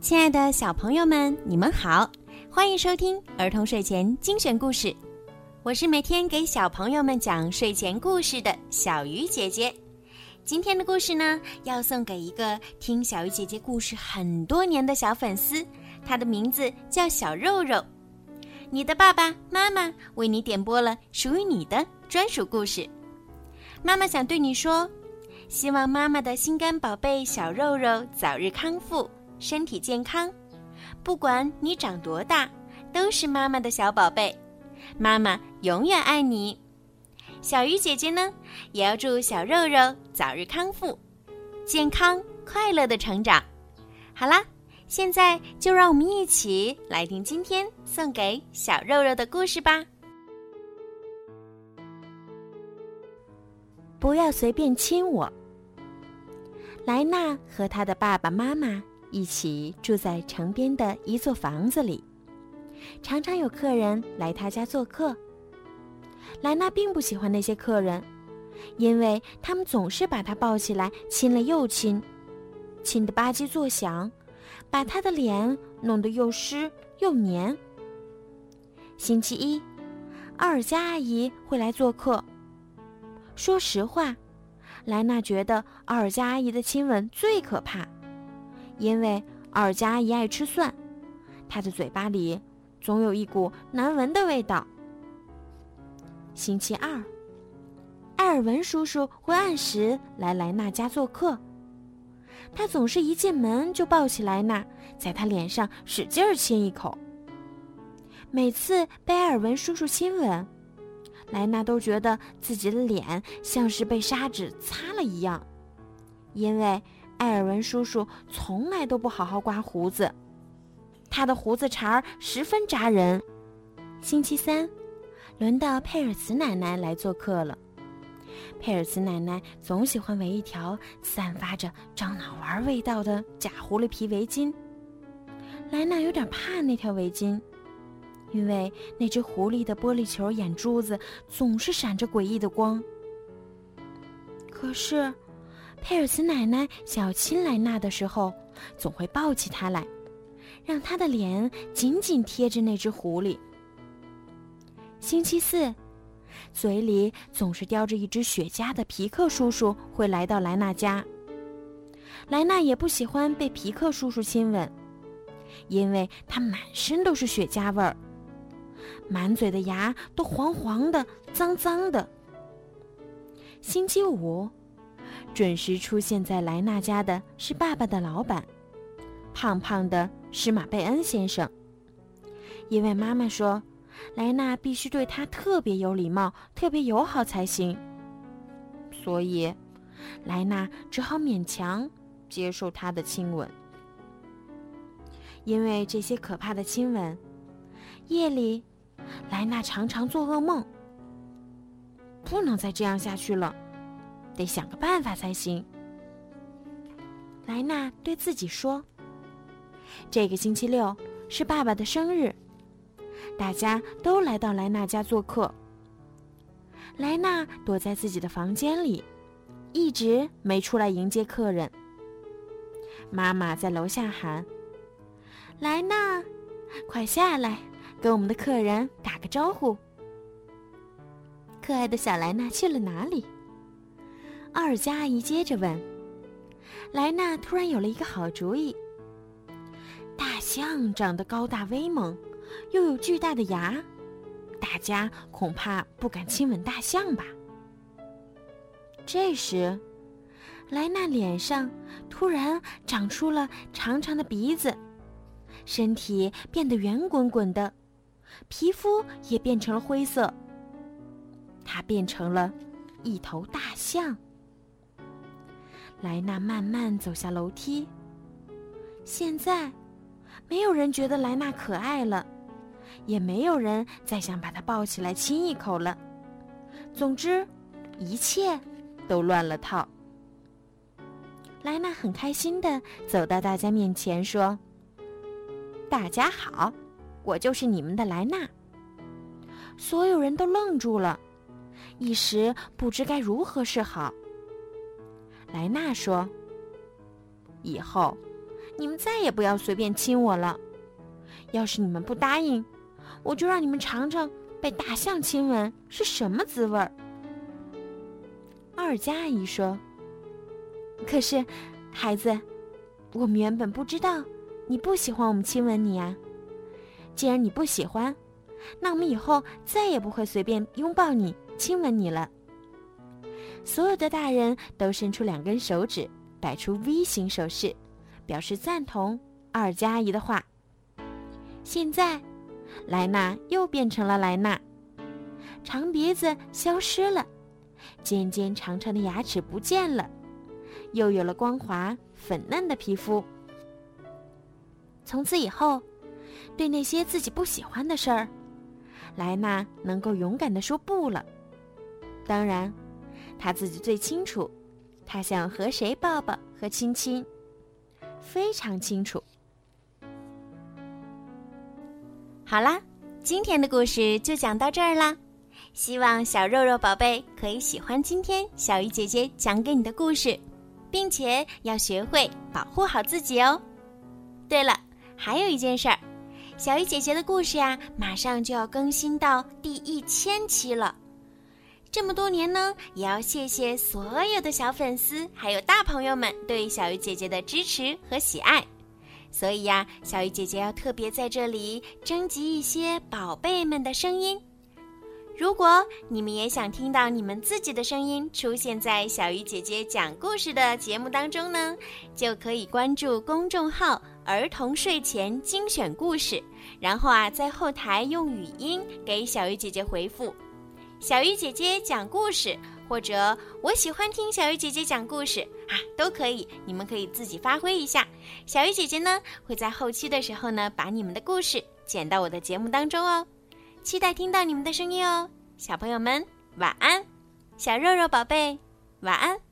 亲爱的小朋友们，你们好，欢迎收听儿童睡前精选故事。我是每天给小朋友们讲睡前故事的小鱼姐姐。今天的故事呢，要送给一个听小鱼姐姐故事很多年的小粉丝，他的名字叫小肉肉。你的爸爸妈妈为你点播了属于你的专属故事。妈妈想对你说，希望妈妈的心肝宝贝小肉肉早日康复。身体健康，不管你长多大，都是妈妈的小宝贝，妈妈永远爱你。小鱼姐姐呢，也要祝小肉肉早日康复，健康快乐的成长。好啦，现在就让我们一起来听今天送给小肉肉的故事吧。不要随便亲我。莱纳和他的爸爸妈妈。一起住在城边的一座房子里，常常有客人来他家做客。莱娜并不喜欢那些客人，因为他们总是把她抱起来亲了又亲，亲得吧唧作响，把她的脸弄得又湿又黏。星期一，奥尔加阿姨会来做客。说实话，莱娜觉得奥尔加阿姨的亲吻最可怕。因为奥尔加阿姨爱吃蒜，她的嘴巴里总有一股难闻的味道。星期二，艾尔文叔叔会按时来莱娜家做客，他总是一进门就抱起莱娜，在她脸上使劲儿亲一口。每次被艾尔文叔叔亲吻，莱娜都觉得自己的脸像是被砂纸擦了一样，因为。艾尔文叔叔从来都不好好刮胡子，他的胡子茬儿十分扎人。星期三，轮到佩尔茨奶奶来做客了。佩尔茨奶奶总喜欢围一条散发着樟脑丸味道的假狐狸皮围巾。莱娜有点怕那条围巾，因为那只狐狸的玻璃球眼珠子总是闪着诡异的光。可是。佩尔茨奶奶想要亲莱娜的时候，总会抱起她来，让她的脸紧紧贴着那只狐狸。星期四，嘴里总是叼着一只雪茄的皮克叔叔会来到莱娜家。莱娜也不喜欢被皮克叔叔亲吻，因为他满身都是雪茄味儿，满嘴的牙都黄黄的、脏脏的。星期五。准时出现在莱娜家的是爸爸的老板，胖胖的施马贝恩先生。因为妈妈说，莱娜必须对他特别有礼貌、特别友好才行，所以莱娜只好勉强接受他的亲吻。因为这些可怕的亲吻，夜里莱娜常常做噩梦。不能再这样下去了。得想个办法才行。莱娜对自己说：“这个星期六是爸爸的生日，大家都来到莱娜家做客。莱娜躲在自己的房间里，一直没出来迎接客人。妈妈在楼下喊：‘莱娜，快下来，跟我们的客人打个招呼。’可爱的小莱娜去了哪里？”奥尔加阿姨接着问：“莱娜突然有了一个好主意。大象长得高大威猛，又有巨大的牙，大家恐怕不敢亲吻大象吧？”这时，莱娜脸上突然长出了长长的鼻子，身体变得圆滚滚的，皮肤也变成了灰色。她变成了一头大象。莱娜慢慢走下楼梯。现在，没有人觉得莱娜可爱了，也没有人再想把她抱起来亲一口了。总之，一切都乱了套。莱娜很开心的走到大家面前，说：“大家好，我就是你们的莱娜。”所有人都愣住了，一时不知该如何是好。莱娜说：“以后，你们再也不要随便亲我了。要是你们不答应，我就让你们尝尝被大象亲吻是什么滋味儿。”二佳阿姨说：“可是，孩子，我们原本不知道你不喜欢我们亲吻你呀。既然你不喜欢，那我们以后再也不会随便拥抱你、亲吻你了。”所有的大人都伸出两根手指，摆出 V 型手势，表示赞同二加阿姨的话。现在，莱娜又变成了莱娜，长鼻子消失了，尖尖长长的牙齿不见了，又有了光滑粉嫩的皮肤。从此以后，对那些自己不喜欢的事儿，莱娜能够勇敢地说不了。当然。他自己最清楚，他想和谁抱抱和亲亲，非常清楚。好啦，今天的故事就讲到这儿啦。希望小肉肉宝贝可以喜欢今天小鱼姐姐讲给你的故事，并且要学会保护好自己哦。对了，还有一件事儿，小鱼姐姐的故事呀，马上就要更新到第一千期了。这么多年呢，也要谢谢所有的小粉丝还有大朋友们对小鱼姐姐的支持和喜爱，所以呀，小鱼姐姐要特别在这里征集一些宝贝们的声音。如果你们也想听到你们自己的声音出现在小鱼姐姐讲故事的节目当中呢，就可以关注公众号“儿童睡前精选故事”，然后啊，在后台用语音给小鱼姐姐回复。小鱼姐姐讲故事，或者我喜欢听小鱼姐姐讲故事啊，都可以。你们可以自己发挥一下。小鱼姐姐呢，会在后期的时候呢，把你们的故事剪到我的节目当中哦。期待听到你们的声音哦，小朋友们晚安，小肉肉宝贝晚安。